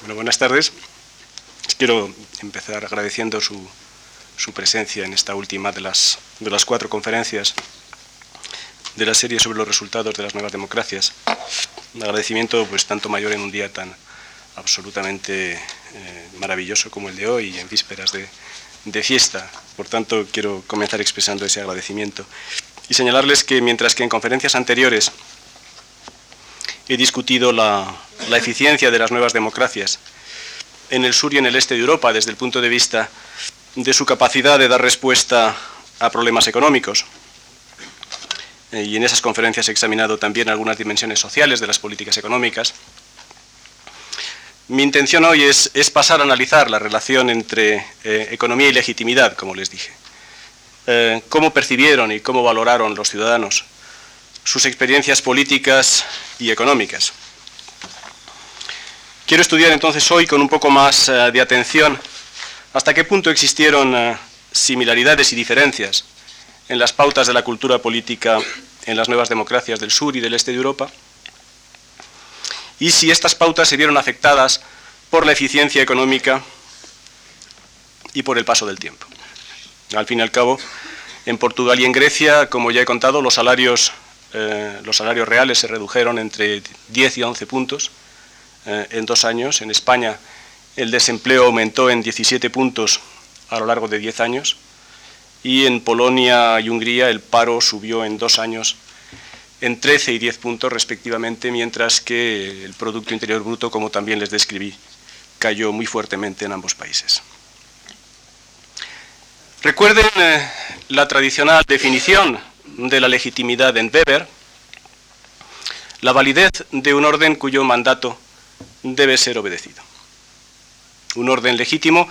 Bueno, buenas tardes. Quiero empezar agradeciendo su, su presencia en esta última de las, de las cuatro conferencias de la serie sobre los resultados de las nuevas democracias. Un agradecimiento pues tanto mayor en un día tan absolutamente eh, maravilloso como el de hoy, en vísperas de, de fiesta. Por tanto, quiero comenzar expresando ese agradecimiento y señalarles que mientras que en conferencias anteriores he discutido la, eficiencia de las nuevas democracias en el sur y en el este de Europa desde el punto de vista de su capacidad de dar respuesta a problemas económicos. Eh, y en esas conferencias he examinado también algunas dimensiones sociales de las políticas económicas. Mi intención hoy es, es pasar a analizar la relación entre eh, economía y legitimidad, como les dije. Eh, cómo percibieron y cómo valoraron los ciudadanos sus experiencias políticas y económicas. Quiero estudiar entonces hoy con un poco más uh, de atención hasta qué punto existieron uh, similaridades y diferencias en las pautas de la cultura política en las nuevas democracias del sur y del este de Europa y si estas pautas se vieron afectadas por la eficiencia económica y por el paso del tiempo. Al fin y al cabo, en Portugal y en Grecia, como ya he contado, los salarios, eh, los salarios reales se redujeron entre 10 y 11 puntos eh, en dos años. En España el desempleo aumentó en 17 puntos a lo largo de 10 años y en Polonia y Hungría el paro subió en dos años en 13 y 10 puntos respectivamente, mientras que el Producto Interior Bruto, como también les describí, cayó muy fuertemente en ambos países. Recuerden eh, la tradicional definición de la legitimidad en Weber, la validez de un orden cuyo mandato debe ser obedecido. Un orden legítimo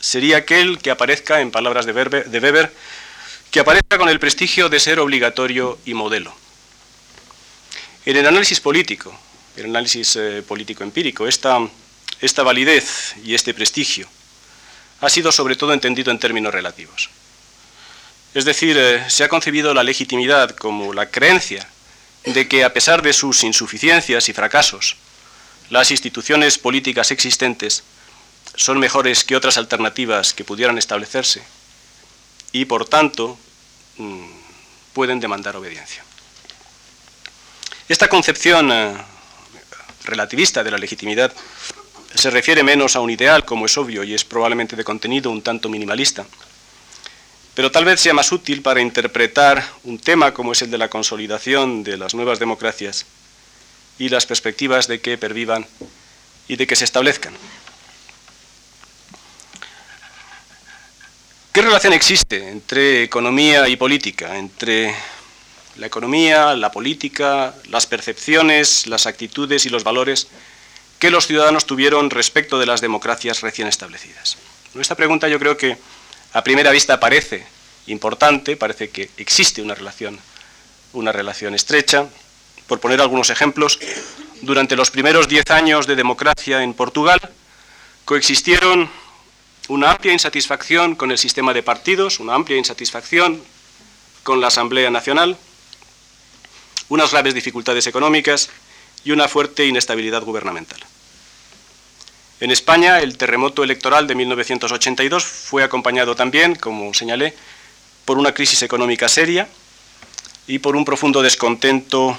sería aquel que aparezca, en palabras de Weber, que aparezca con el prestigio de ser obligatorio y modelo. En el análisis político, el análisis eh, político empírico, esta, esta validez y este prestigio ha sido sobre todo entendido en términos relativos. Es decir, eh, se ha concebido la legitimidad como la creencia de que a pesar de sus insuficiencias y fracasos, las instituciones políticas existentes son mejores que otras alternativas que pudieran establecerse y, por tanto, mm, pueden demandar obediencia. Esta concepción eh, relativista de la legitimidad se refiere menos a un ideal, como es obvio, y es probablemente de contenido un tanto minimalista, pero tal vez sea más útil para interpretar un tema como es el de la consolidación de las nuevas democracias y las perspectivas de que pervivan y de que se establezcan. ¿Qué relación existe entre economía y política, entre la economía, la política, las percepciones, las actitudes y los valores que los ciudadanos tuvieron respecto de las democracias recién establecidas? Esta pregunta yo creo que a primera vista parece importante, parece que existe una relación, una relación estrecha, por poner algunos ejemplos, durante los primeros diez años de democracia en Portugal coexistieron una amplia insatisfacción con el sistema de partidos, una amplia insatisfacción con la Asamblea Nacional, unas graves dificultades económicas y una fuerte inestabilidad gubernamental. En España, el terremoto electoral de 1982 fue acompañado también, como señalé, por una crisis económica seria y por un profundo descontento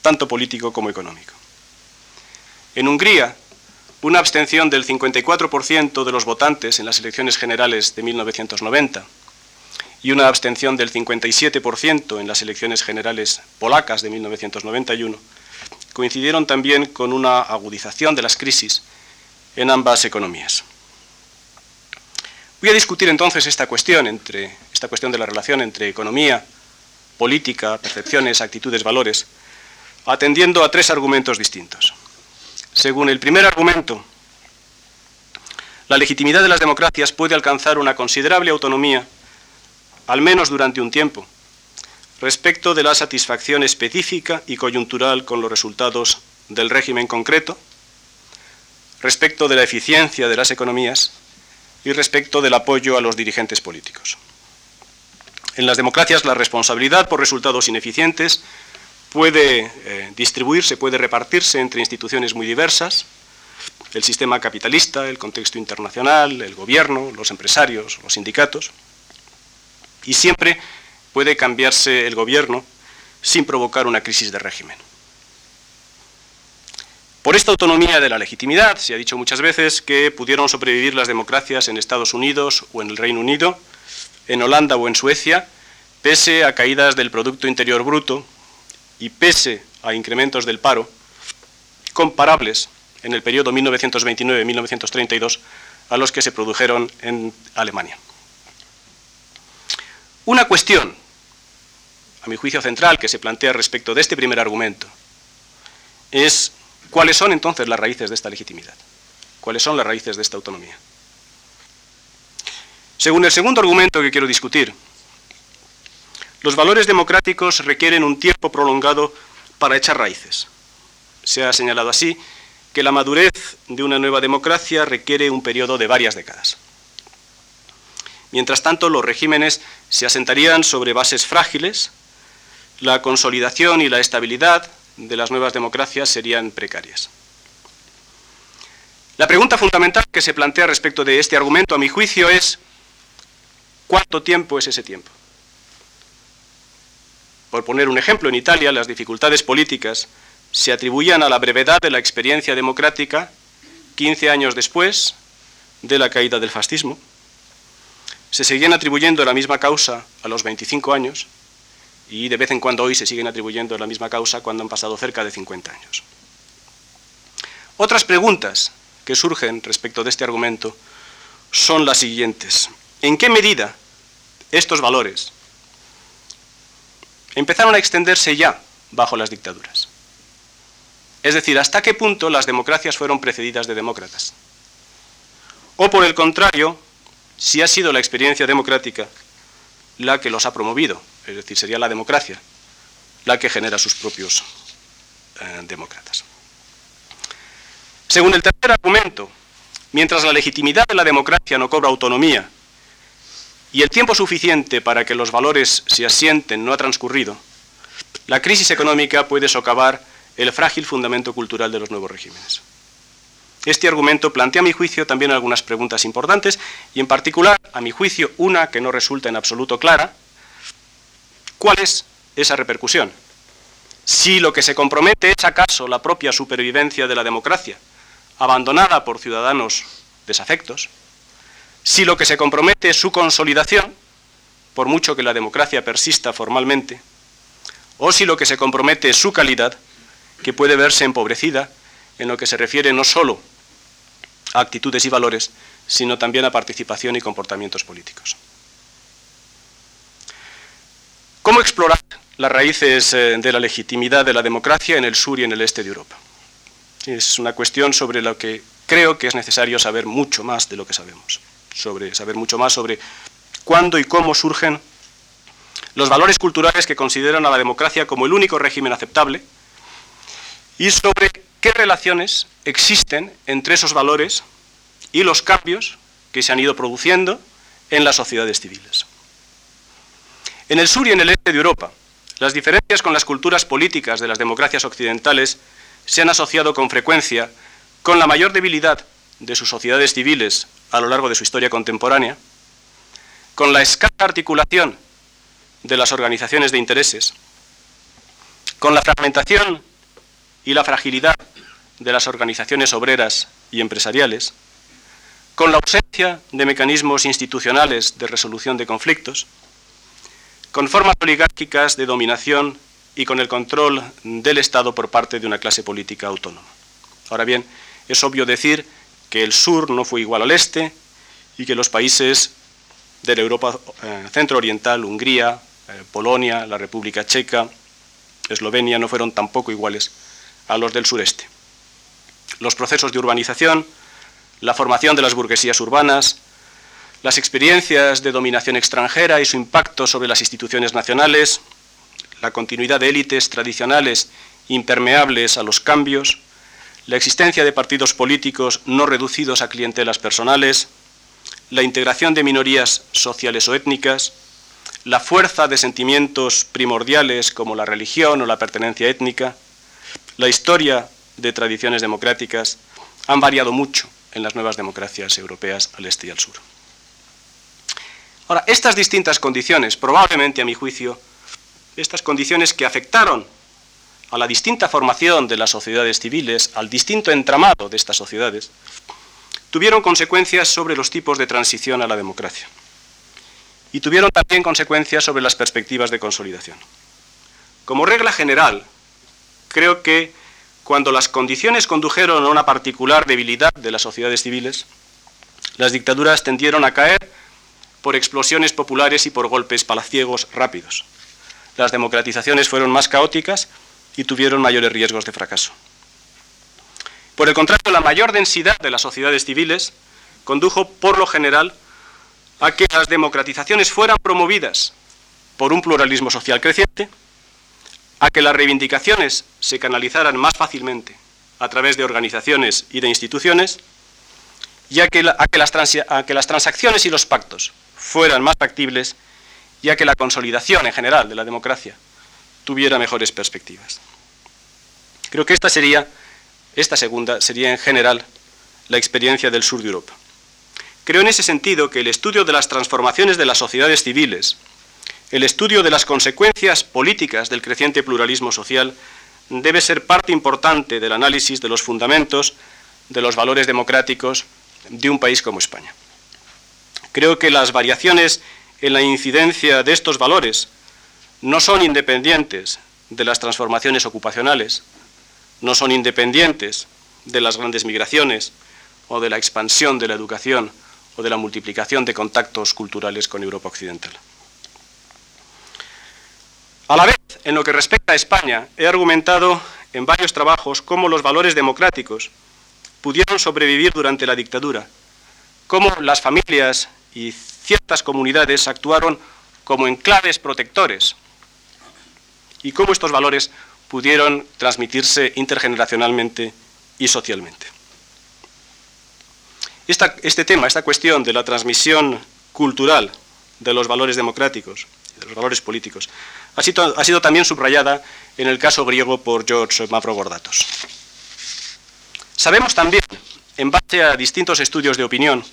tanto político como económico. En Hungría, una abstención del 54% de los votantes en las elecciones generales de 1990 y una abstención del 57% en las elecciones generales polacas de 1991 coincidieron también con una agudización de las crisis en ambas economías. Voy a discutir entonces esta cuestión, entre, esta cuestión de la relación entre economía, política, percepciones, actitudes, valores, atendiendo a tres argumentos distintos. Según el primer argumento, la legitimidad de las democracias puede alcanzar una considerable autonomía, al menos durante un tiempo, respecto de la satisfacción específica y coyuntural con los resultados del régimen concreto, respecto de la eficiencia de las economías y respecto del apoyo a los dirigentes políticos. En las democracias la responsabilidad por resultados ineficientes puede eh, distribuirse, puede repartirse entre instituciones muy diversas, el sistema capitalista, el contexto internacional, el gobierno, los empresarios, los sindicatos. Y siempre puede cambiarse el gobierno sin provocar una crisis de régimen. Por esta autonomía de la legitimidad, se ha dicho muchas veces que pudieron sobrevivir las democracias en Estados Unidos o en el Reino Unido, en Holanda o en Suecia, pese a caídas del Producto Interior Bruto y pese a incrementos del paro comparables en el periodo 1929-1932 a los que se produjeron en Alemania. Una cuestión, a mi juicio central, que se plantea respecto de este primer argumento, es cuáles son entonces las raíces de esta legitimidad, cuáles son las raíces de esta autonomía. Según el segundo argumento que quiero discutir, los valores democráticos requieren un tiempo prolongado para echar raíces. Se ha señalado así que la madurez de una nueva democracia requiere un periodo de varias décadas. Mientras tanto, los regímenes se asentarían sobre bases frágiles, la consolidación y la estabilidad de las nuevas democracias serían precarias. La pregunta fundamental que se plantea respecto de este argumento, a mi juicio, es ¿cuánto tiempo es ese tiempo? Por poner un ejemplo, en Italia las dificultades políticas se atribuían a la brevedad de la experiencia democrática 15 años después de la caída del fascismo. Se seguían atribuyendo la misma causa a los 25 años y de vez en cuando hoy se siguen atribuyendo la misma causa cuando han pasado cerca de 50 años. Otras preguntas que surgen respecto de este argumento son las siguientes. ¿En qué medida estos valores empezaron a extenderse ya bajo las dictaduras? Es decir, ¿hasta qué punto las democracias fueron precedidas de demócratas? O por el contrario, si ha sido la experiencia democrática la que los ha promovido, es decir, sería la democracia la que genera sus propios eh, demócratas. Según el tercer argumento, mientras la legitimidad de la democracia no cobra autonomía y el tiempo suficiente para que los valores se asienten no ha transcurrido, la crisis económica puede socavar el frágil fundamento cultural de los nuevos regímenes. Este argumento plantea a mi juicio también algunas preguntas importantes y en particular, a mi juicio, una que no resulta en absoluto clara. ¿Cuál es esa repercusión? Si lo que se compromete es acaso la propia supervivencia de la democracia, abandonada por ciudadanos desafectos, si lo que se compromete es su consolidación, por mucho que la democracia persista formalmente, o si lo que se compromete es su calidad, que puede verse empobrecida en lo que se refiere no solo a actitudes y valores, sino también a participación y comportamientos políticos. ¿Cómo explorar las raíces eh, de la legitimidad de la democracia en el sur y en el este de Europa? Es una cuestión sobre la que creo que es necesario saber mucho más de lo que sabemos, sobre saber mucho más sobre cuándo y cómo surgen los valores culturales que consideran a la democracia como el único régimen aceptable y sobre qué relaciones existen entre esos valores y los cambios que se han ido produciendo en las sociedades civiles. En el sur y en el este de Europa, las diferencias con las culturas políticas de las democracias occidentales se han asociado con frecuencia con la mayor debilidad de sus sociedades civiles a lo largo de su historia contemporánea, con la escasa articulación de las organizaciones de intereses, con la fragmentación y la fragilidad de las organizaciones obreras y empresariales, con la ausencia de mecanismos institucionales de resolución de conflictos, con formas oligárquicas de dominación y con el control del Estado por parte de una clase política autónoma. Ahora bien, es obvio decir que el sur no fue igual al este y que los países de la Europa eh, centro-oriental, Hungría, eh, Polonia, la República Checa, Eslovenia, no fueron tampoco iguales a los del sureste. Los procesos de urbanización, la formación de las burguesías urbanas, las experiencias de dominación extranjera y su impacto sobre las instituciones nacionales, la continuidad de élites tradicionales impermeables a los cambios, la existencia de partidos políticos no reducidos a clientelas personales, la integración de minorías sociales o étnicas, la fuerza de sentimientos primordiales como la religión o la pertenencia étnica, la historia de tradiciones democráticas, han variado mucho en las nuevas democracias europeas al este y al sur. Ahora, estas distintas condiciones, probablemente a mi juicio, estas condiciones que afectaron a la distinta formación de las sociedades civiles, al distinto entramado de estas sociedades, tuvieron consecuencias sobre los tipos de transición a la democracia y tuvieron también consecuencias sobre las perspectivas de consolidación. Como regla general, creo que cuando las condiciones condujeron a una particular debilidad de las sociedades civiles, las dictaduras tendieron a caer por explosiones populares y por golpes palaciegos rápidos. Las democratizaciones fueron más caóticas y tuvieron mayores riesgos de fracaso. Por el contrario, la mayor densidad de las sociedades civiles condujo, por lo general, a que las democratizaciones fueran promovidas por un pluralismo social creciente, a que las reivindicaciones se canalizaran más fácilmente a través de organizaciones y de instituciones, y a que, a que las transacciones y los pactos fueran más factibles y a que la consolidación en general de la democracia tuviera mejores perspectivas. Creo que esta sería, esta segunda sería en general la experiencia del sur de Europa. Creo en ese sentido que el estudio de las transformaciones de las sociedades civiles, el estudio de las consecuencias políticas del creciente pluralismo social, debe ser parte importante del análisis de los fundamentos de los valores democráticos de un país como España. Creo que las variaciones en la incidencia de estos valores no son independientes de las transformaciones ocupacionales, no son independientes de las grandes migraciones o de la expansión de la educación o de la multiplicación de contactos culturales con Europa Occidental. A la vez, en lo que respecta a España, he argumentado en varios trabajos cómo los valores democráticos pudieron sobrevivir durante la dictadura, cómo las familias y ciertas comunidades actuaron como enclaves protectores y cómo estos valores pudieron transmitirse intergeneracionalmente y socialmente. este tema, esta cuestión de la transmisión cultural de los valores democráticos, de los valores políticos, ha sido, también subrayada en el caso griego por George Mavrocordatos. Sabemos también, en base a distintos estudios de opinión,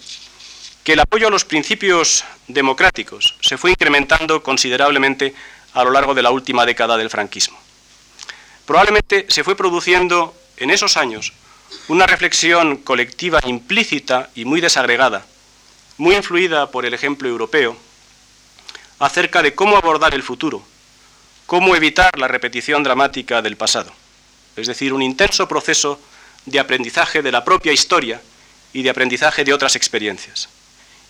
que el apoyo a los principios democráticos se fue incrementando considerablemente a lo largo de la última década del franquismo. Probablemente se fue produciendo en esos años una reflexión colectiva implícita y muy desagregada, muy influida por el ejemplo europeo, acerca de cómo abordar el futuro, cómo evitar la repetición dramática del pasado, es decir, un intenso proceso de aprendizaje de la propia historia y de aprendizaje de otras experiencias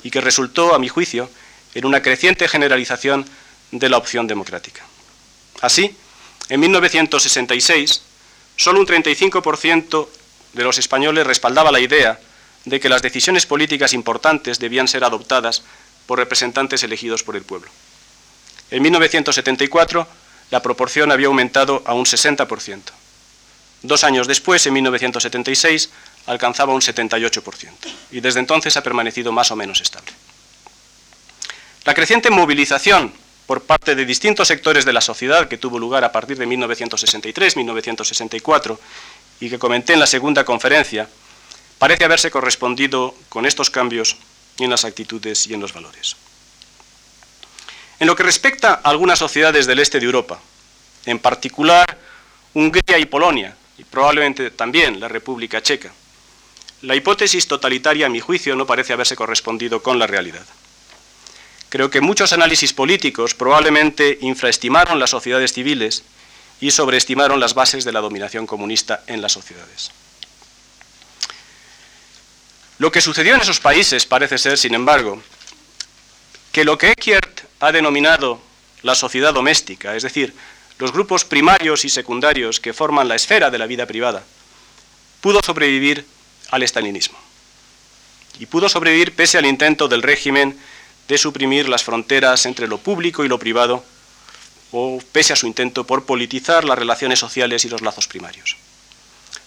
y que resultó, a mi juicio, en una creciente generalización de la opción democrática. Así, en 1966, solo un 35% de los españoles respaldaba la idea de que las decisiones políticas importantes debían ser adoptadas por representantes elegidos por el pueblo. En 1974, la proporción había aumentado a un 60%. Dos años después, en 1976, alcanzaba un 78% y desde entonces ha permanecido más o menos estable. La creciente movilización por parte de distintos sectores de la sociedad que tuvo lugar a partir de 1963-1964 y que comenté en la segunda conferencia, parece haberse correspondido con estos cambios en las actitudes y en los valores. En lo que respecta a algunas sociedades del este de Europa, en particular Hungría y Polonia, y probablemente también la República Checa, la hipótesis totalitaria, a mi juicio, no parece haberse correspondido con la realidad. Creo que muchos análisis políticos probablemente infraestimaron las sociedades civiles y sobreestimaron las bases de la dominación comunista en las sociedades. Lo que sucedió en esos países parece ser, sin embargo, que lo que Eckert ha denominado la sociedad doméstica, es decir, los grupos primarios y secundarios que forman la esfera de la vida privada, pudo sobrevivir al estalinismo. Y pudo sobrevivir pese al intento del régimen de suprimir las fronteras entre lo público y lo privado, o pese a su intento por politizar las relaciones sociales y los lazos primarios.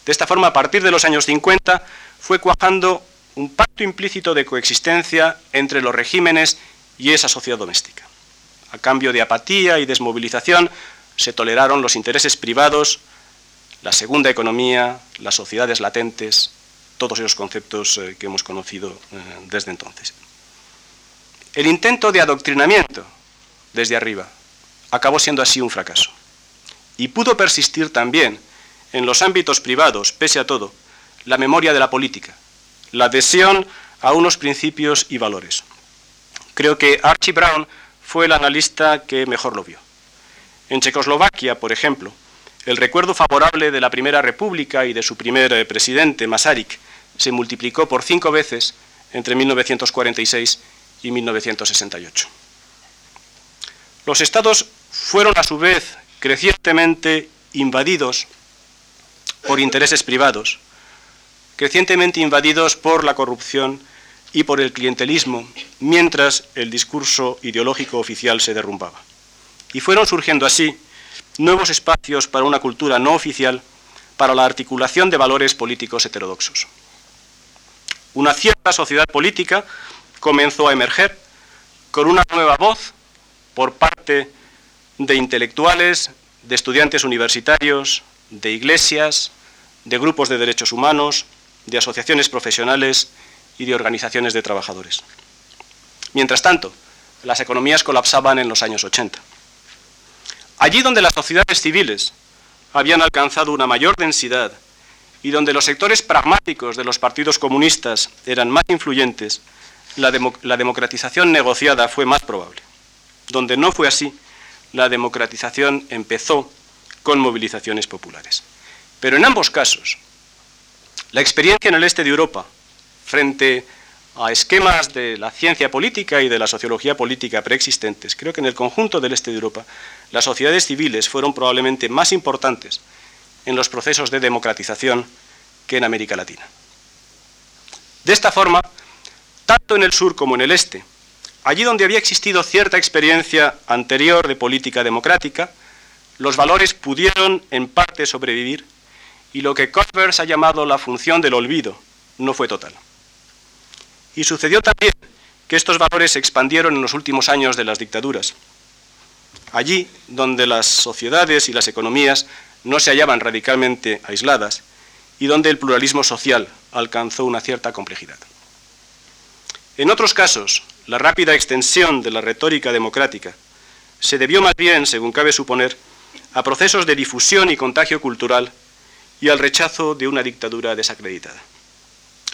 De esta forma, a partir de los años 50, fue cuajando un pacto implícito de coexistencia entre los regímenes y esa sociedad doméstica. A cambio de apatía y desmovilización, se toleraron los intereses privados, la segunda economía, las sociedades latentes, todos esos conceptos eh, que hemos conocido eh, desde entonces. El intento de adoctrinamiento desde arriba acabó siendo así un fracaso. Y pudo persistir también en los ámbitos privados, pese a todo, la memoria de la política, la adhesión a unos principios y valores. Creo que Archie Brown fue el analista que mejor lo vio. En Checoslovaquia, por ejemplo, el recuerdo favorable de la Primera República y de su primer eh, presidente, Masaryk, se multiplicó por cinco veces entre 1946 y 1968. Los estados fueron a su vez crecientemente invadidos por intereses privados, crecientemente invadidos por la corrupción y por el clientelismo, mientras el discurso ideológico oficial se derrumbaba. Y fueron surgiendo así nuevos espacios para una cultura no oficial, para la articulación de valores políticos heterodoxos. Una cierta sociedad política comenzó a emerger con una nueva voz por parte de intelectuales, de estudiantes universitarios, de iglesias, de grupos de derechos humanos, de asociaciones profesionales y de organizaciones de trabajadores. Mientras tanto, las economías colapsaban en los años 80. Allí donde las sociedades civiles habían alcanzado una mayor densidad y donde los sectores pragmáticos de los partidos comunistas eran más influyentes, la, democratización negociada fue más probable. Donde no fue así, la democratización empezó con movilizaciones populares. Pero en ambos casos, la experiencia en el este de Europa, frente a esquemas de la ciencia política y de la sociología política preexistentes, creo que en el conjunto del este de Europa, las sociedades civiles fueron probablemente más importantes en los procesos de democratización que en América Latina. De esta forma, tanto en el sur como en el este, allí donde había existido cierta experiencia anterior de política democrática, los valores pudieron en parte sobrevivir y lo que Converse ha llamado la función del olvido no fue total. Y sucedió también que estos valores se expandieron en los últimos años de las dictaduras. Allí donde las sociedades y las economías no se hallaban radicalmente aisladas y donde el pluralismo social alcanzó una cierta complejidad. En otros casos, la rápida extensión de la retórica democrática se debió más bien, según cabe suponer, a procesos de difusión y contagio cultural y al rechazo de una dictadura desacreditada.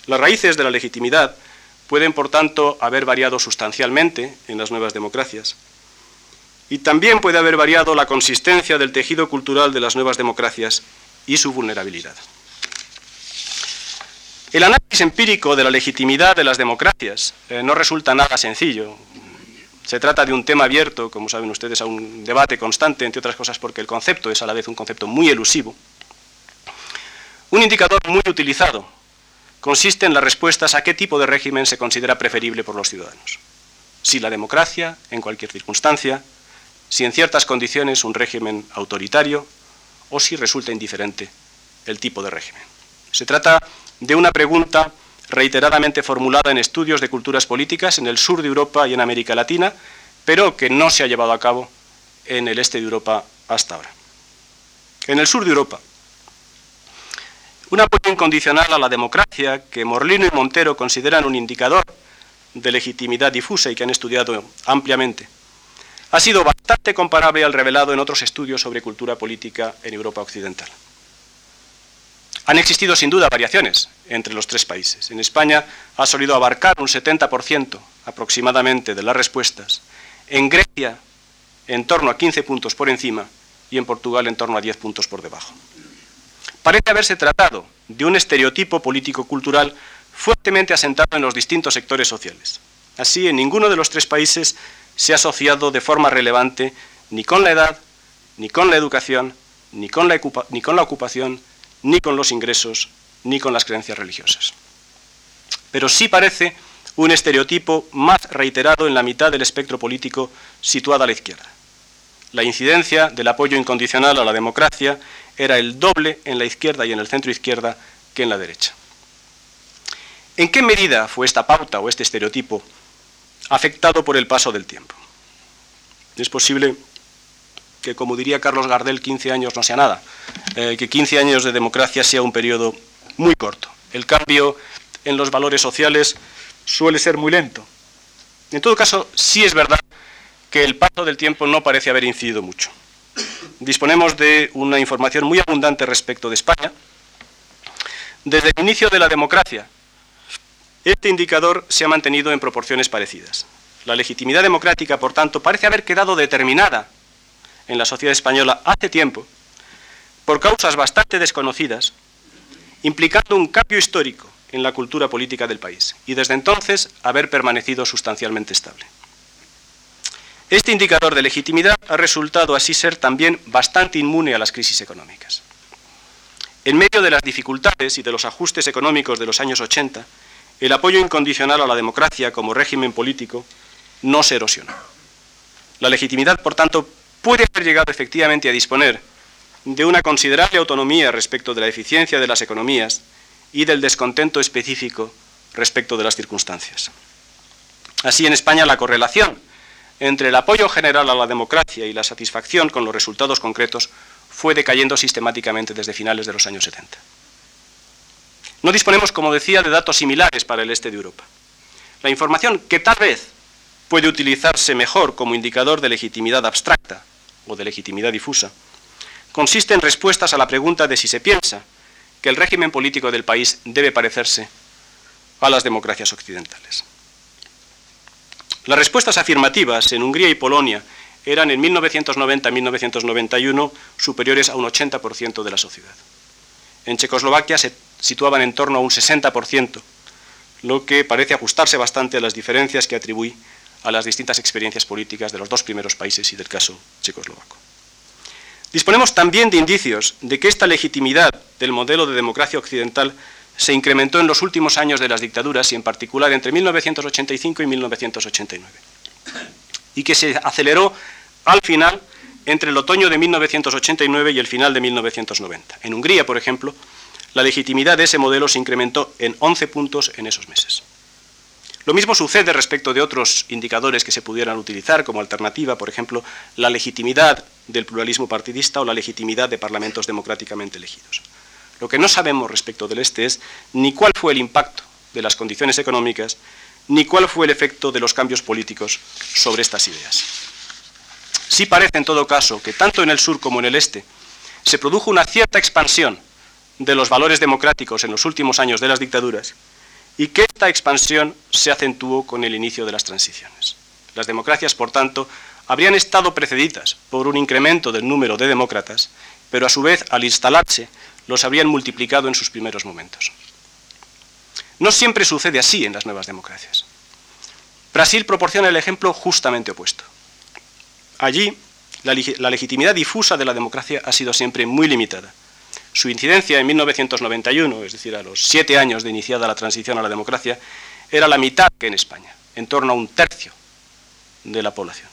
Las raíces de la legitimidad pueden, por tanto, haber variado sustancialmente en las nuevas democracias. Y también puede haber variado la consistencia del tejido cultural de las nuevas democracias y su vulnerabilidad. El análisis empírico de la legitimidad de las democracias eh, no resulta nada sencillo. Se trata de un tema abierto, como saben ustedes, a un debate constante, entre otras cosas porque el concepto es a la vez un concepto muy elusivo. Un indicador muy utilizado consiste en las respuestas a qué tipo de régimen se considera preferible por los ciudadanos. Si la democracia, en cualquier circunstancia, si en ciertas condiciones un régimen autoritario, o si resulta indiferente el tipo de régimen. Se trata de una pregunta reiteradamente formulada en estudios de culturas políticas en el sur de Europa y en América Latina, pero que no se ha llevado a cabo en el este de Europa hasta ahora. En el sur de Europa, un apoyo incondicional a la democracia que Morlino y Montero consideran un indicador de legitimidad difusa y que han estudiado ampliamente, ha sido bastante comparable al revelado en otros estudios sobre cultura política en Europa Occidental. Han existido sin duda variaciones entre los tres países. En España ha solido abarcar un 70% aproximadamente de las respuestas, en Grecia en torno a 15 puntos por encima y en Portugal en torno a 10 puntos por debajo parece haberse tratado de un estereotipo político-cultural fuertemente asentado en los distintos sectores sociales. Así, en ninguno de los tres países se ha asociado de forma relevante ni con la edad, ni con la educación, ni con la, ocupación, ni con los ingresos, ni con las creencias religiosas. Pero sí parece un estereotipo más reiterado en la mitad del espectro político situado a la izquierda. La incidencia del apoyo incondicional a la democracia era el doble en la izquierda y en el centro izquierda que en la derecha. ¿En qué medida fue esta pauta o este estereotipo afectado por el paso del tiempo? Es posible que, como diría Carlos Gardel, 15 años no sea nada, eh, que 15 años de democracia sea un periodo muy corto el cambio en los valores sociales suele ser muy lento. En todo caso, sí es verdad que el paso del tiempo no parece haber incidido mucho. Disponemos de una información muy abundante respecto de España. Desde el inicio de la democracia, este indicador se ha mantenido en proporciones parecidas. La legitimidad democrática, por tanto, parece haber quedado determinada en la sociedad española hace tiempo por causas bastante desconocidas, implicando un cambio histórico en la cultura política del país y desde entonces haber permanecido sustancialmente estable. Este indicador de legitimidad ha resultado así ser también bastante inmune a las crisis económicas. En medio de las dificultades y de los ajustes económicos de los años 80, el apoyo incondicional a la democracia como régimen político no se erosionó. La legitimidad, por tanto, puede haber llegado efectivamente a disponer de una considerable autonomía respecto de la eficiencia de las economías y del descontento específico respecto de las circunstancias. Así, en España, la correlación entre el apoyo general a la democracia y la satisfacción con los resultados concretos fue decayendo sistemáticamente desde finales de los años 70. No disponemos, como decía, de datos similares para el este de Europa. La información que tal vez puede utilizarse mejor como indicador de legitimidad abstracta o de legitimidad difusa consiste en respuestas a la pregunta de si se piensa que el régimen político del país debe parecerse a las democracias occidentales. Las respuestas afirmativas en Hungría y Polonia eran en 1990-1991 superiores a un 80% de la sociedad. En Checoslovaquia se situaban en torno a un 60%, lo que parece ajustarse bastante a las diferencias que atribuí a las distintas experiencias políticas de los dos primeros países y del caso checoslovaco. Disponemos también de indicios de que esta legitimidad del modelo de democracia occidental se incrementó en los últimos años de las dictaduras y en particular entre 1985 y 1989, y que se aceleró al final entre el otoño de 1989 y el final de 1990. En Hungría, por ejemplo, la legitimidad de ese modelo se incrementó en 11 puntos en esos meses. Lo mismo sucede respecto de otros indicadores que se pudieran utilizar como alternativa, por ejemplo, la legitimidad del pluralismo partidista o la legitimidad de parlamentos democráticamente elegidos. Lo que no sabemos respecto del este es ni cuál fue el impacto de las condiciones económicas, ni cuál fue el efecto de los cambios políticos sobre estas ideas. Sí parece, en todo caso, que tanto en el sur como en el este se produjo una cierta expansión de los valores democráticos en los últimos años de las dictaduras y que esta expansión se acentuó con el inicio de las transiciones. Las democracias, por tanto, habrían estado precedidas por un incremento del número de demócratas, pero a su vez, al instalarse, los habrían multiplicado en sus primeros momentos. No siempre sucede así en las nuevas democracias. Brasil proporciona el ejemplo justamente opuesto. Allí, la, la legitimidad difusa de la democracia ha sido siempre muy limitada su incidencia en 1991, es decir, a los siete años de iniciada la transición a la democracia, era la mitad que en España, en torno a un tercio de la población.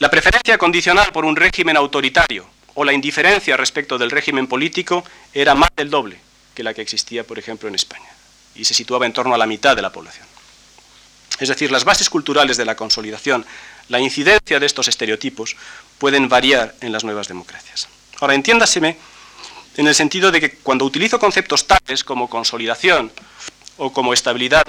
La preferencia condicional por un régimen autoritario o la indiferencia respecto del régimen político era más del doble que la que existía, por ejemplo, en España, y se situaba en torno a la mitad de la población. Es decir, las bases culturales de la consolidación, la incidencia de estos estereotipos pueden variar en las nuevas democracias. Ahora, entiéndaseme en el sentido de que cuando utilizo conceptos tales como consolidación o como estabilidad,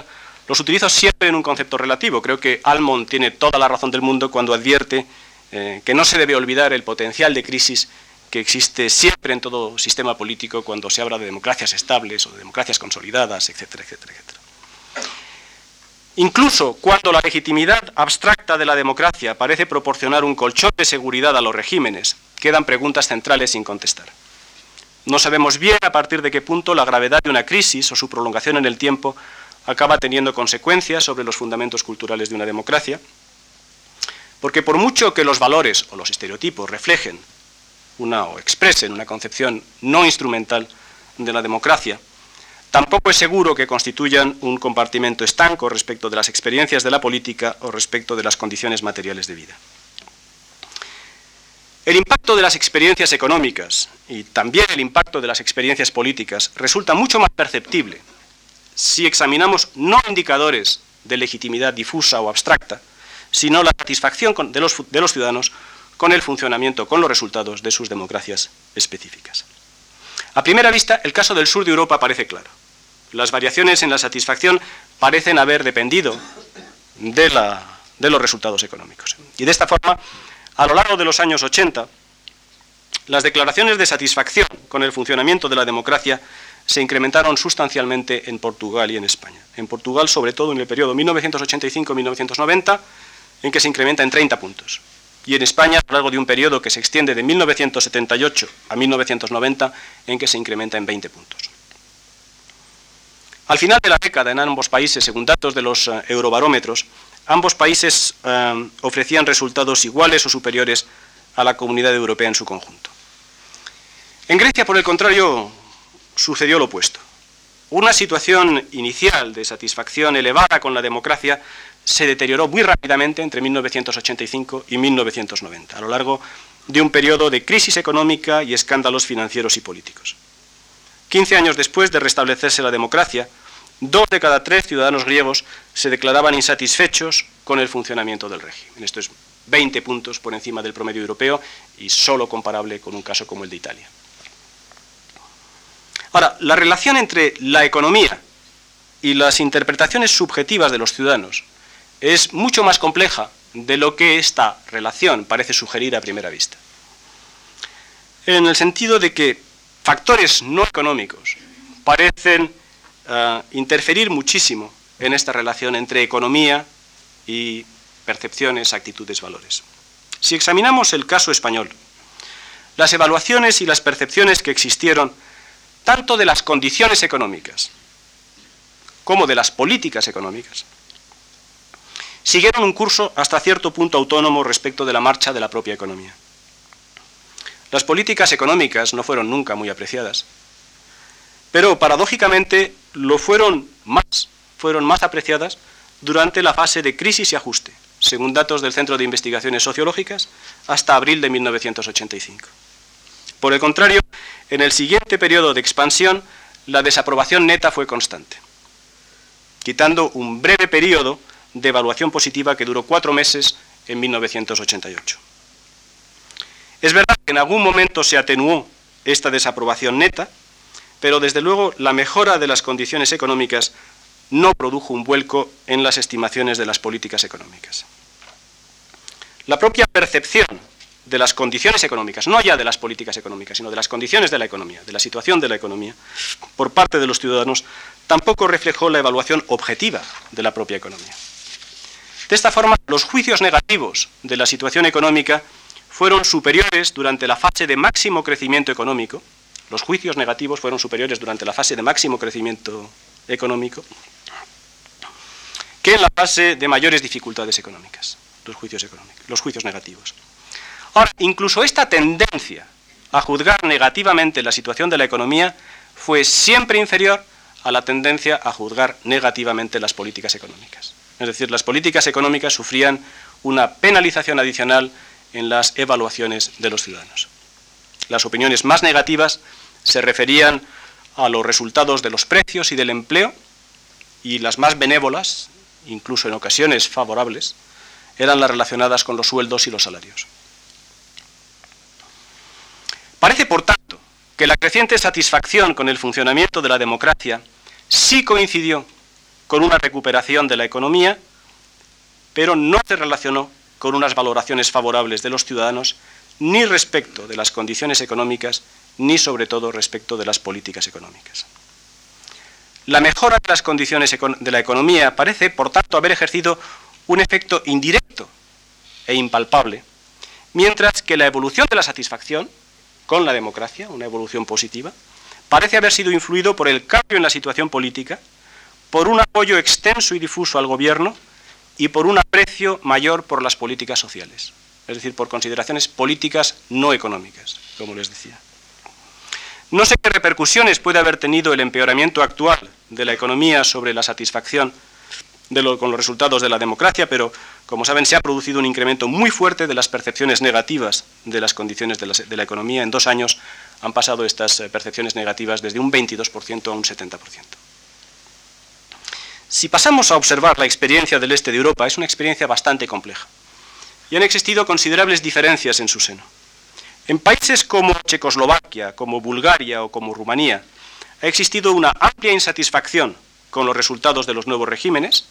los utilizo siempre en un concepto relativo. Creo que Almond tiene toda la razón del mundo cuando advierte eh, que no se debe olvidar el potencial de crisis que existe siempre en todo sistema político cuando se habla de democracias estables o de democracias consolidadas, etcétera, etcétera, etcétera. Incluso cuando la legitimidad abstracta de la democracia parece proporcionar un colchón de seguridad a los regímenes, quedan preguntas centrales sin contestar. No sabemos bien a partir de qué punto la gravedad de una crisis o su prolongación en el tiempo acaba teniendo consecuencias sobre los fundamentos culturales de una democracia, porque por mucho que los valores o los estereotipos reflejen una o expresen una concepción no instrumental de la democracia, tampoco es seguro que constituyan un compartimento estanco respecto de las experiencias de la política o respecto de las condiciones materiales de vida. El impacto de las experiencias económicas y también el impacto de las experiencias políticas resulta mucho más perceptible si examinamos no indicadores de legitimidad difusa o abstracta, sino la satisfacción de los, ciudadanos con el funcionamiento, con los resultados de sus democracias específicas. A primera vista, el caso del sur de Europa parece claro. Las variaciones en la satisfacción parecen haber dependido de, de los resultados económicos. Y de esta forma, a lo largo de los años 80, las declaraciones de satisfacción con el funcionamiento de la democracia se incrementaron sustancialmente en Portugal y en España. En Portugal, sobre todo en el periodo 1985-1990, en que se incrementa en 30 puntos. Y en España, a lo largo de un periodo que se extiende de 1978 a 1990, en que se incrementa en 20 puntos. Al final de la década, en ambos países, según datos de los eh, eurobarómetros, ambos países eh, ofrecían resultados iguales o superiores a la comunidad europea en su conjunto. En Grecia, por el contrario, sucedió lo opuesto. Una situación inicial de satisfacción elevada con la democracia se deterioró muy rápidamente entre 1985 y 1990, a lo largo de un periodo de crisis económica y escándalos financieros y políticos. Quince años después de restablecerse la democracia, dos de cada tres ciudadanos griegos se declaraban insatisfechos con el funcionamiento del régimen. Esto es 20 puntos por encima del promedio europeo y solo comparable con un caso como el de Italia. Ahora, la relación entre la economía y las interpretaciones subjetivas de los ciudadanos es mucho más compleja de lo que esta relación parece sugerir a primera vista. En el sentido de que factores no económicos parecen interferir muchísimo en esta relación entre economía y percepciones, actitudes, valores. Si examinamos el caso español, las evaluaciones y las percepciones que existieron tanto de las condiciones económicas como de las políticas económicas, siguieron un curso hasta cierto punto autónomo respecto de la marcha de la propia economía. Las políticas económicas no fueron nunca muy apreciadas, pero paradójicamente lo fueron más, fueron más apreciadas durante la fase de crisis y ajuste, según datos del Centro de Investigaciones Sociológicas, hasta abril de 1985. Por el contrario, en el siguiente periodo de expansión, la desaprobación neta fue constante, quitando un breve periodo de evaluación positiva que duró cuatro meses en 1988. Es verdad que en algún momento se atenuó esta desaprobación neta, pero desde luego la mejora de las condiciones económicas no produjo un vuelco en las estimaciones de las políticas económicas. La propia percepción de las condiciones económicas, no ya de las políticas económicas, sino de las condiciones de la economía, de la situación de la economía, por parte de los ciudadanos, tampoco reflejó la evaluación objetiva de la propia economía. De esta forma, los juicios negativos de la situación económica fueron superiores durante la fase de máximo crecimiento económico, los juicios negativos fueron superiores durante la fase de máximo crecimiento económico que en la fase de mayores dificultades económicas, los juicios económicos, los juicios negativos. Ahora, incluso esta tendencia a juzgar negativamente la situación de la economía fue siempre inferior a la tendencia a juzgar negativamente las políticas económicas. Es decir, las políticas económicas sufrían una penalización adicional en las evaluaciones de los ciudadanos. Las opiniones más negativas se referían a los resultados de los precios y del empleo y las más benévolas, incluso en ocasiones favorables, eran las relacionadas con los sueldos y los salarios. Parece, por tanto, que la creciente satisfacción con el funcionamiento de la democracia sí coincidió con una recuperación de la economía, pero no se relacionó con unas valoraciones favorables de los ciudadanos ni respecto de las condiciones económicas, ni sobre todo respecto de las políticas económicas. La mejora de las condiciones de la economía parece, por tanto, haber ejercido un efecto indirecto e impalpable, mientras que la evolución de la satisfacción con la democracia, una evolución positiva, parece haber sido influido por el cambio en la situación política, por un apoyo extenso y difuso al gobierno y por un aprecio mayor por las políticas sociales, es decir, por consideraciones políticas no económicas, como les decía. No sé qué repercusiones puede haber tenido el empeoramiento actual de la economía sobre la satisfacción con los resultados de la democracia, pero como saben se ha producido un incremento muy fuerte de las percepciones negativas de las condiciones de la, de la economía. En dos años han pasado estas eh, percepciones negativas desde un 22% a un 70%. Si pasamos a observar la experiencia del este de Europa, es una experiencia bastante compleja y han existido considerables diferencias en su seno. En países como Checoslovaquia, como Bulgaria o como Rumanía, ha existido una amplia insatisfacción con los resultados de los nuevos regímenes,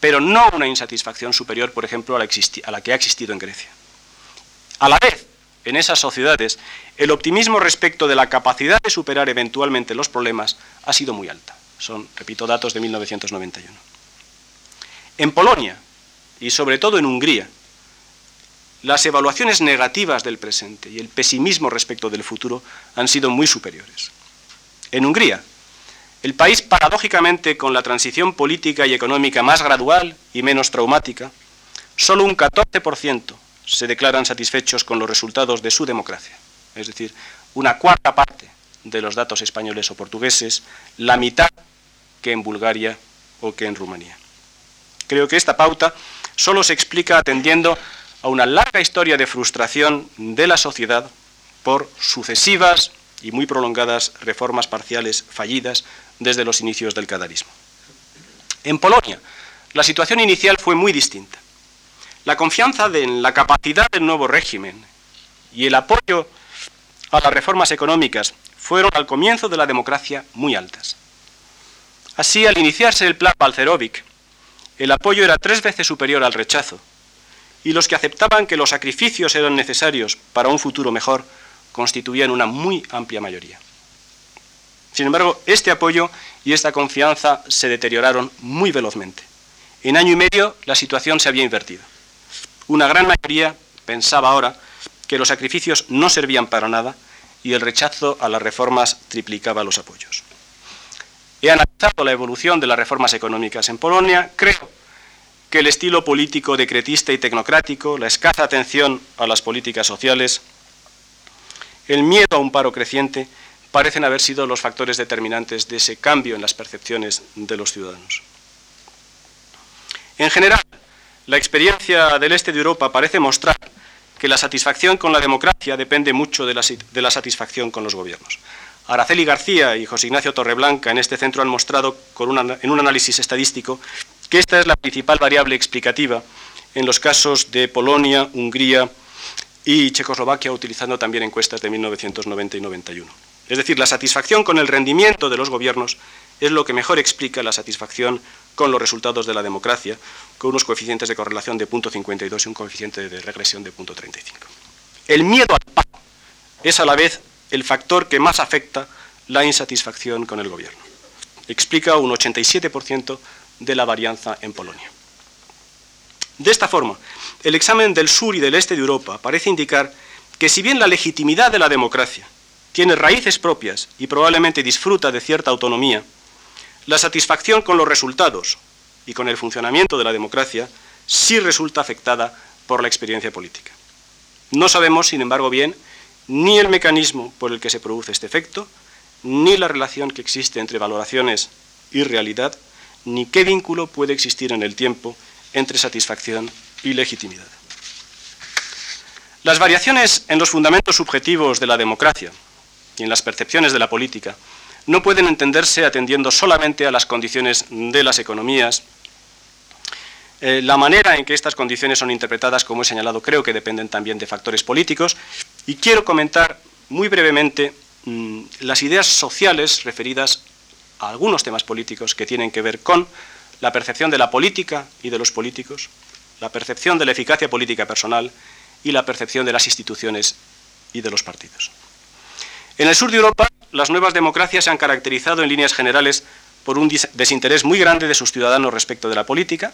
pero no una insatisfacción superior, por ejemplo, a la, que ha existido en Grecia. A la vez, en esas sociedades, el optimismo respecto de la capacidad de superar eventualmente los problemas ha sido muy alta. Son, repito, datos de 1991. En Polonia, y sobre todo en Hungría, las evaluaciones negativas del presente y el pesimismo respecto del futuro han sido muy superiores. En Hungría, el país paradójicamente con la transición política y económica más gradual y menos traumática, solo un 14% se declaran satisfechos con los resultados de su democracia. Es decir, una cuarta parte de los datos españoles o portugueses, la mitad que en Bulgaria o que en Rumanía. Creo que esta pauta solo se explica atendiendo a una larga historia de frustración de la sociedad por sucesivas y muy prolongadas reformas parciales fallidas desde los inicios del cadarismo. En Polonia, la situación inicial fue muy distinta. La confianza en la capacidad del nuevo régimen y el apoyo a las reformas económicas fueron al comienzo de la democracia muy altas. Así, al iniciarse el plan Balcerovic, el apoyo era tres veces superior al rechazo, y los que aceptaban que los sacrificios eran necesarios para un futuro mejor constituían una muy amplia mayoría. Sin embargo, este apoyo y esta confianza se deterioraron muy velozmente. En año y medio la situación se había invertido. Una gran mayoría pensaba ahora que los sacrificios no servían para nada y el rechazo a las reformas triplicaba los apoyos. He analizado la evolución de las reformas económicas en Polonia. Creo el estilo político decretista y tecnocrático, la escasa atención a las políticas sociales, el miedo a un paro creciente, parecen haber sido los factores determinantes de ese cambio en las percepciones de los ciudadanos. En general, la experiencia del este de Europa parece mostrar que la satisfacción con la democracia depende mucho de la, satisfacción con los gobiernos. Araceli García y José Ignacio Torreblanca en este centro han mostrado en un análisis estadístico esta es la principal variable explicativa en los casos de Polonia, Hungría y Checoslovaquia, utilizando también encuestas de 1990 y 91. Es decir, la satisfacción con el rendimiento de los gobiernos es lo que mejor explica la satisfacción con los resultados de la democracia, con unos coeficientes de correlación de 0.52 y un coeficiente de regresión de 0.35. El miedo al paro es a la vez el factor que más afecta la insatisfacción con el gobierno. Explica un 87% de la varianza en Polonia. De esta forma, el examen del sur y del este de Europa parece indicar que si bien la legitimidad de la democracia tiene raíces propias y probablemente disfruta de cierta autonomía, la satisfacción con los resultados y con el funcionamiento de la democracia sí resulta afectada por la experiencia política. No sabemos, sin embargo, bien ni el mecanismo por el que se produce este efecto, ni la relación que existe entre valoraciones y realidad, ni qué vínculo puede existir en el tiempo entre satisfacción y legitimidad. Las variaciones en los fundamentos subjetivos de la democracia y en las percepciones de la política no pueden entenderse atendiendo solamente a las condiciones de las economías. Eh, la manera en que estas condiciones son interpretadas, como he señalado, creo que dependen también de factores políticos. Y quiero comentar muy brevemente mm, las ideas sociales referidas algunos temas políticos que tienen que ver con la percepción de la política y de los políticos, la percepción de la eficacia política personal y la percepción de las instituciones y de los partidos. En el sur de Europa, las nuevas democracias se han caracterizado en líneas generales por un desinterés muy grande de sus ciudadanos respecto de la política,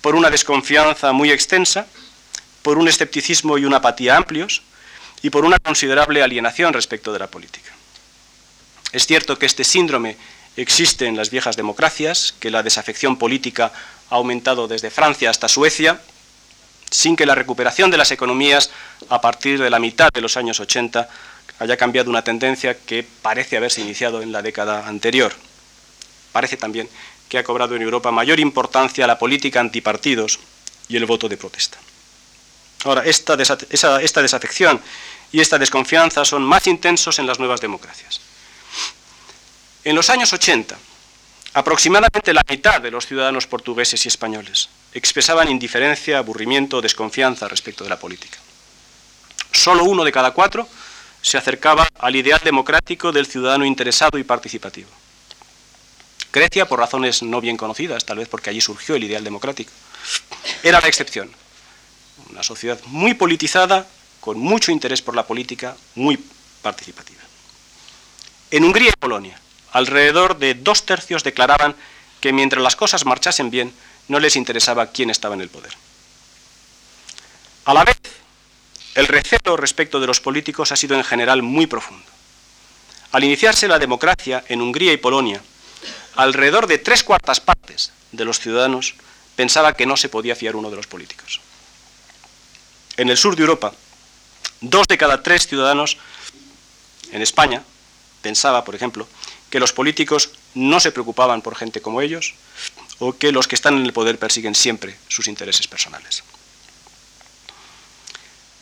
por una desconfianza muy extensa, por un escepticismo y una apatía amplios y por una considerable alienación respecto de la política. Es cierto que este síndrome existe en las viejas democracias, que la desafección política ha aumentado desde Francia hasta Suecia, sin que la recuperación de las economías a partir de la mitad de los años 80 haya cambiado una tendencia que parece haberse iniciado en la década anterior. Parece también que ha cobrado en Europa mayor importancia la política antipartidos y el voto de protesta. Ahora, esta, esta desafección y esta desconfianza son más intensos en las nuevas democracias. En los años 80, aproximadamente la mitad de los ciudadanos portugueses y españoles expresaban indiferencia, aburrimiento o desconfianza respecto de la política. Solo uno de cada cuatro se acercaba al ideal democrático del ciudadano interesado y participativo. Grecia, por razones no bien conocidas, tal vez porque allí surgió el ideal democrático, era la excepción. Una sociedad muy politizada, con mucho interés por la política, muy participativa. En Hungría y Polonia, alrededor de dos tercios declaraban que mientras las cosas marchasen bien, no les interesaba quién estaba en el poder. A la vez, el recelo respecto de los políticos ha sido en general muy profundo. Al iniciarse la democracia en Hungría y Polonia, alrededor de tres cuartas partes de los ciudadanos pensaba que no se podía fiar uno de los políticos. En el sur de Europa, dos de cada tres ciudadanos en España pensaba, por ejemplo, que los políticos no se preocupaban por gente como ellos o que los que están en el poder persiguen siempre sus intereses personales.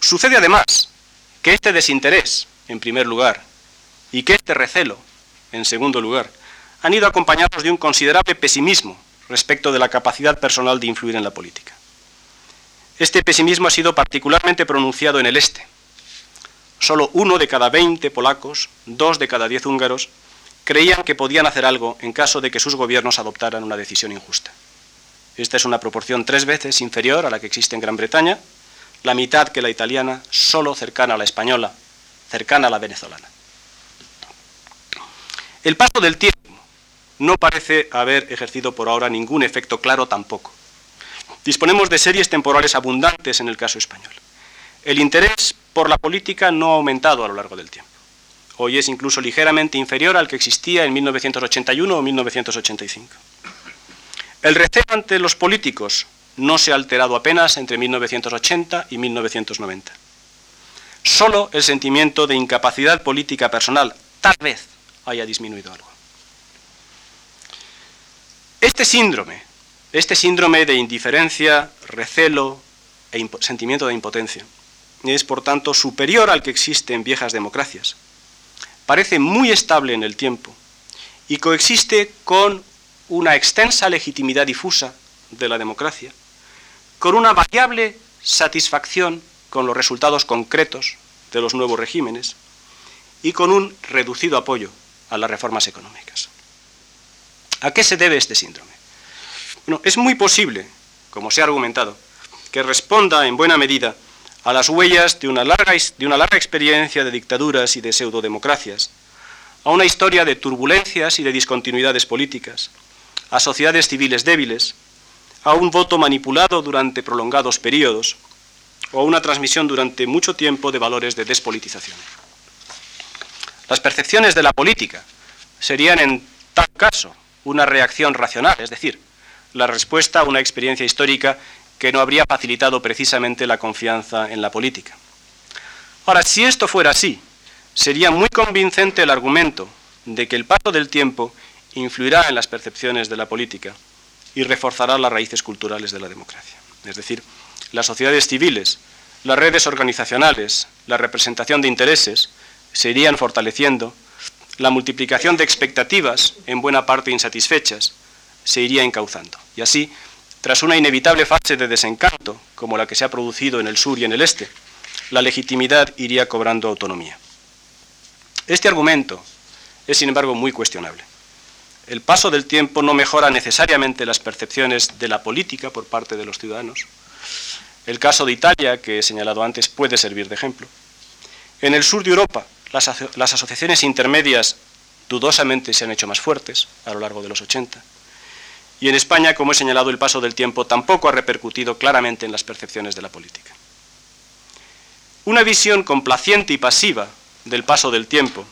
Sucede además que este desinterés, en primer lugar, y que este recelo, en segundo lugar, han ido acompañados de un considerable pesimismo respecto de la capacidad personal de influir en la política. Este pesimismo ha sido particularmente pronunciado en el este. Solo uno de cada 20 polacos, dos de cada diez húngaros, creían que podían hacer algo en caso de que sus gobiernos adoptaran una decisión injusta. Esta es una proporción tres veces inferior a la que existe en Gran Bretaña, la mitad que la italiana, solo cercana a la española, cercana a la venezolana. El paso del tiempo no parece haber ejercido por ahora ningún efecto claro tampoco. Disponemos de series temporales abundantes en el caso español. El interés por la política no ha aumentado a lo largo del tiempo. Hoy es incluso ligeramente inferior al que existía en 1981 o 1985. El recelo ante los políticos no se ha alterado apenas entre 1980 y 1990. Solo el sentimiento de incapacidad política personal tal vez haya disminuido algo. Este síndrome, este síndrome de indiferencia, recelo e sentimiento de impotencia, es por tanto superior al que existe en viejas democracias, parece muy estable en el tiempo y coexiste con una extensa legitimidad difusa de la democracia, con una variable satisfacción con los resultados concretos de los nuevos regímenes y con un reducido apoyo a las reformas económicas. ¿A qué se debe este síndrome? Bueno, es muy posible, como se ha argumentado, que responda en buena medida a las huellas de una, larga, de una larga experiencia de dictaduras y de pseudodemocracias, a una historia de turbulencias y de discontinuidades políticas, a sociedades civiles débiles, a un voto manipulado durante prolongados periodos o a una transmisión durante mucho tiempo de valores de despolitización. Las percepciones de la política serían en tal caso una reacción racional, es decir, la respuesta a una experiencia histórica que no habría facilitado precisamente la confianza en la política. Ahora, si esto fuera así, sería muy convincente el argumento de que el paso del tiempo influirá en las percepciones de la política y reforzará las raíces culturales de la democracia. Es decir, las sociedades civiles, las redes organizacionales, la representación de intereses se irían fortaleciendo, la multiplicación de expectativas, en buena parte insatisfechas, se iría encauzando. Y así tras una inevitable fase de desencanto, como la que se ha producido en el sur y en el este, la legitimidad iría cobrando autonomía. Este argumento es, sin embargo, muy cuestionable. El paso del tiempo no mejora necesariamente las percepciones de la política por parte de los ciudadanos. El caso de Italia, que he señalado antes, puede servir de ejemplo. En el sur de Europa, las, asociaciones intermedias dudosamente se han hecho más fuertes a lo largo de los 80 y en España, como he señalado, el paso del tiempo tampoco ha repercutido claramente en las percepciones de la política. Una visión complaciente y pasiva del paso del tiempo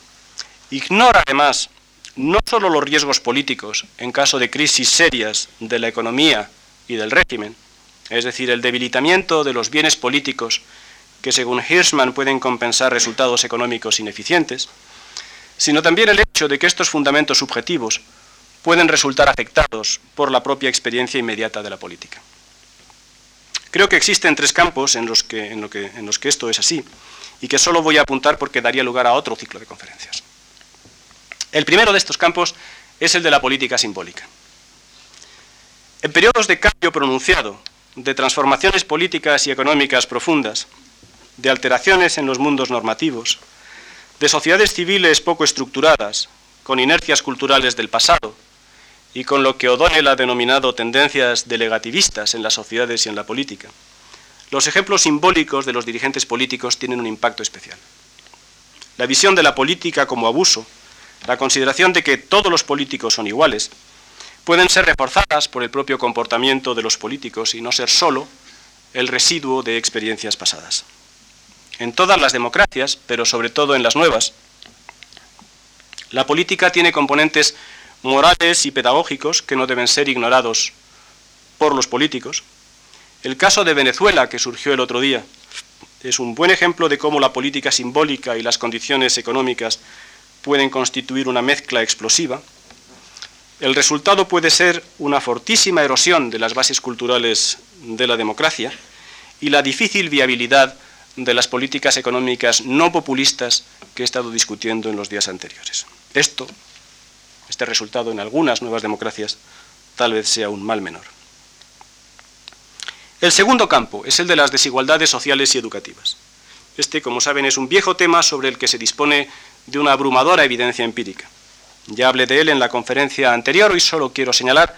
ignora además no solo los riesgos políticos en caso de crisis serias de la economía y del régimen, es decir, el debilitamiento de los bienes políticos que según Hirschman pueden compensar resultados económicos ineficientes, sino también el hecho de que estos fundamentos subjetivos pueden resultar afectados por la propia experiencia inmediata de la política. Creo que existen tres campos en los que, esto es así y que solo voy a apuntar porque daría lugar a otro ciclo de conferencias. El primero de estos campos es el de la política simbólica. En periodos de cambio pronunciado, de transformaciones políticas y económicas profundas, de alteraciones en los mundos normativos, de sociedades civiles poco estructuradas, con inercias culturales del pasado y con lo que O'Donnell ha denominado tendencias delegativistas en las sociedades y en la política. Los ejemplos simbólicos de los dirigentes políticos tienen un impacto especial. La visión de la política como abuso, la consideración de que todos los políticos son iguales, pueden ser reforzadas por el propio comportamiento de los políticos y no ser solo el residuo de experiencias pasadas. En todas las democracias, pero sobre todo en las nuevas, la política tiene componentes morales y pedagógicos que no deben ser ignorados por los políticos. El caso de Venezuela, que surgió el otro día, es un buen ejemplo de cómo la política simbólica y las condiciones económicas pueden constituir una mezcla explosiva. El resultado puede ser una fortísima erosión de las bases culturales de la democracia y la difícil viabilidad de las políticas económicas no populistas que he estado discutiendo en los días anteriores. Esto, este resultado en algunas nuevas democracias, tal vez sea un mal menor. El segundo campo es el de las desigualdades sociales y educativas. Este, como saben, es un viejo tema sobre el que se dispone de una abrumadora evidencia empírica. Ya hablé de él en la conferencia anterior y solo quiero señalar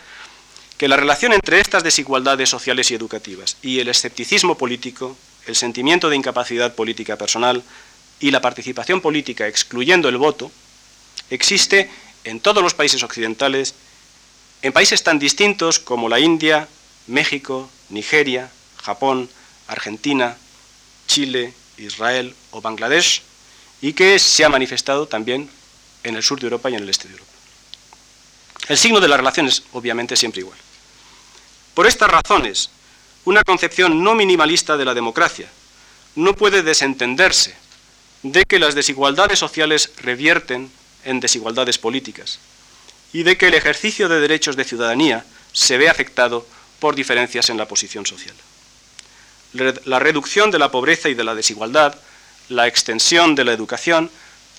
que la relación entre estas desigualdades sociales y educativas y el escepticismo político, el sentimiento de incapacidad política personal y la participación política excluyendo el voto, existe en todos los países occidentales, en países tan distintos como la India, México, Nigeria, Japón, Argentina, Chile, Israel o Bangladesh, y que se ha manifestado también en el sur de Europa y en el este de Europa. El signo de la relación es obviamente siempre igual. Por estas razones, una concepción no minimalista de la democracia no puede desentenderse de que las desigualdades sociales revierten en desigualdades políticas y de que el ejercicio de derechos de ciudadanía se ve afectado por diferencias en la posición social. La reducción de la pobreza y de la desigualdad, la extensión de la educación,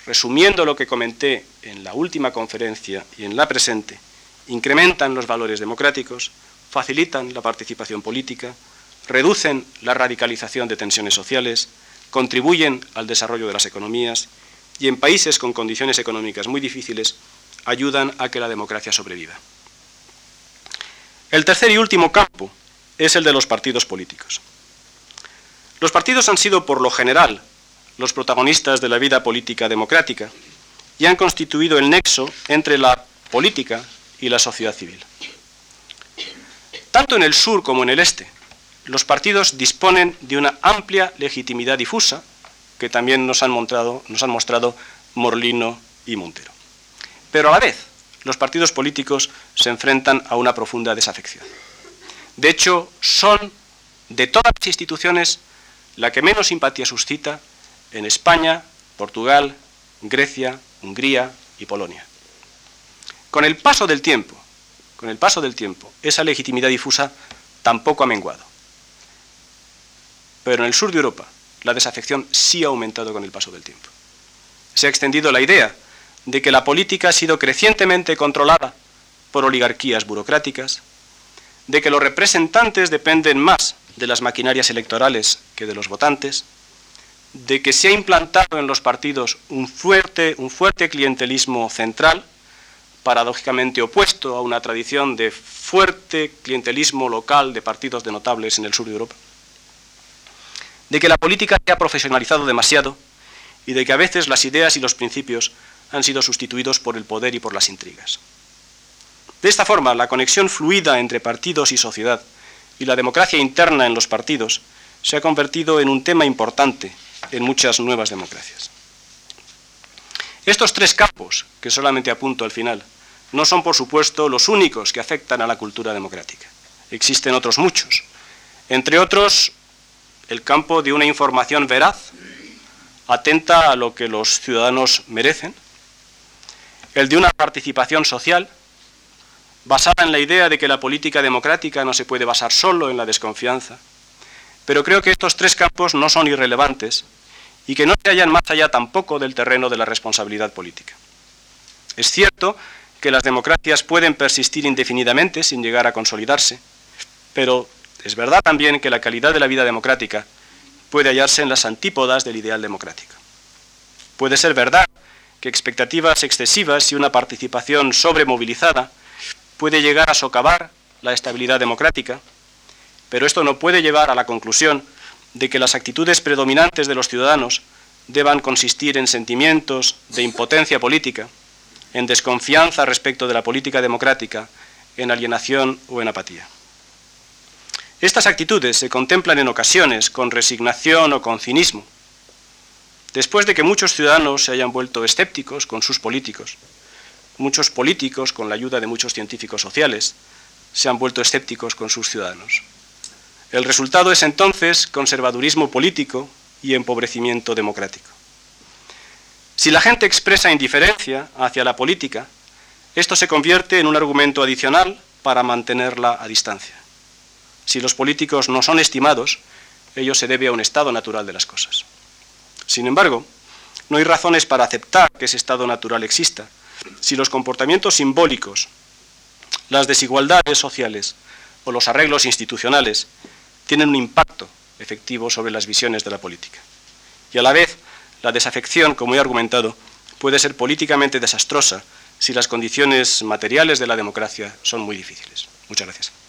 resumiendo lo que comenté en la última conferencia y en la presente, incrementan los valores democráticos, facilitan la participación política, reducen la radicalización de tensiones sociales, contribuyen al desarrollo de las economías y en países con condiciones económicas muy difíciles ayudan a que la democracia sobreviva. El tercer y último campo es el de los partidos políticos. Los partidos han sido, por lo general, los protagonistas de la vida política democrática y han constituido el nexo entre la política y la sociedad civil. Tanto en el sur como en el este, los partidos disponen de una amplia legitimidad difusa, que también nos han, mostrado, nos han mostrado Morlino y Montero. Pero a la vez, los partidos políticos se enfrentan a una profunda desafección. De hecho, son de todas las instituciones la que menos simpatía suscita en España, Portugal, Grecia, Hungría y Polonia. Con el paso del tiempo, con el paso del tiempo, esa legitimidad difusa tampoco ha menguado. Pero en el sur de Europa, la desafección sí ha aumentado con el paso del tiempo. Se ha extendido la idea de que la política ha sido crecientemente controlada por oligarquías burocráticas, de que los representantes dependen más de las maquinarias electorales que de los votantes, de que se ha implantado en los partidos un fuerte, un fuerte clientelismo central, paradójicamente opuesto a una tradición de fuerte clientelismo local de partidos de notables en el sur de Europa, de que la política se ha profesionalizado demasiado y de que a veces las ideas y los principios han sido sustituidos por el poder y por las intrigas. De esta forma, la conexión fluida entre partidos y sociedad y la democracia interna en los partidos se ha convertido en un tema importante en muchas nuevas democracias. Estos tres campos, que solamente apunto al final, no son, por supuesto, los únicos que afectan a la cultura democrática. Existen otros muchos. Entre otros, el campo de una información veraz, atenta a lo que los ciudadanos merecen, el de una participación social, basada en la idea de que la política democrática no se puede basar solo en la desconfianza. Pero creo que estos tres campos no son irrelevantes y que no se hallan más allá tampoco del terreno de la responsabilidad política. Es cierto que las democracias pueden persistir indefinidamente sin llegar a consolidarse, pero es verdad también que la calidad de la vida democrática puede hallarse en las antípodas del ideal democrático. Puede ser verdad que expectativas excesivas y una participación sobremovilizada puede llegar a socavar la estabilidad democrática, pero esto no puede llevar a la conclusión de que las actitudes predominantes de los ciudadanos deban consistir en sentimientos de impotencia política, en desconfianza respecto de la política democrática, en alienación o en apatía. Estas actitudes se contemplan en ocasiones con resignación o con cinismo, después de que muchos ciudadanos se hayan vuelto escépticos con sus políticos, muchos políticos, con la ayuda de muchos científicos sociales, se han vuelto escépticos con sus ciudadanos. El resultado es entonces conservadurismo político y empobrecimiento democrático. Si la gente expresa indiferencia hacia la política, esto se convierte en un argumento adicional para mantenerla a distancia. Si los políticos no son estimados, ello se debe a un estado natural de las cosas. Sin embargo, no hay razones para aceptar que ese estado natural exista si los comportamientos simbólicos, las desigualdades sociales o los arreglos institucionales tienen un impacto efectivo sobre las visiones de la política. Y a la vez, la desafección, como he argumentado, puede ser políticamente desastrosa si las condiciones materiales de la democracia son muy difíciles. Muchas gracias.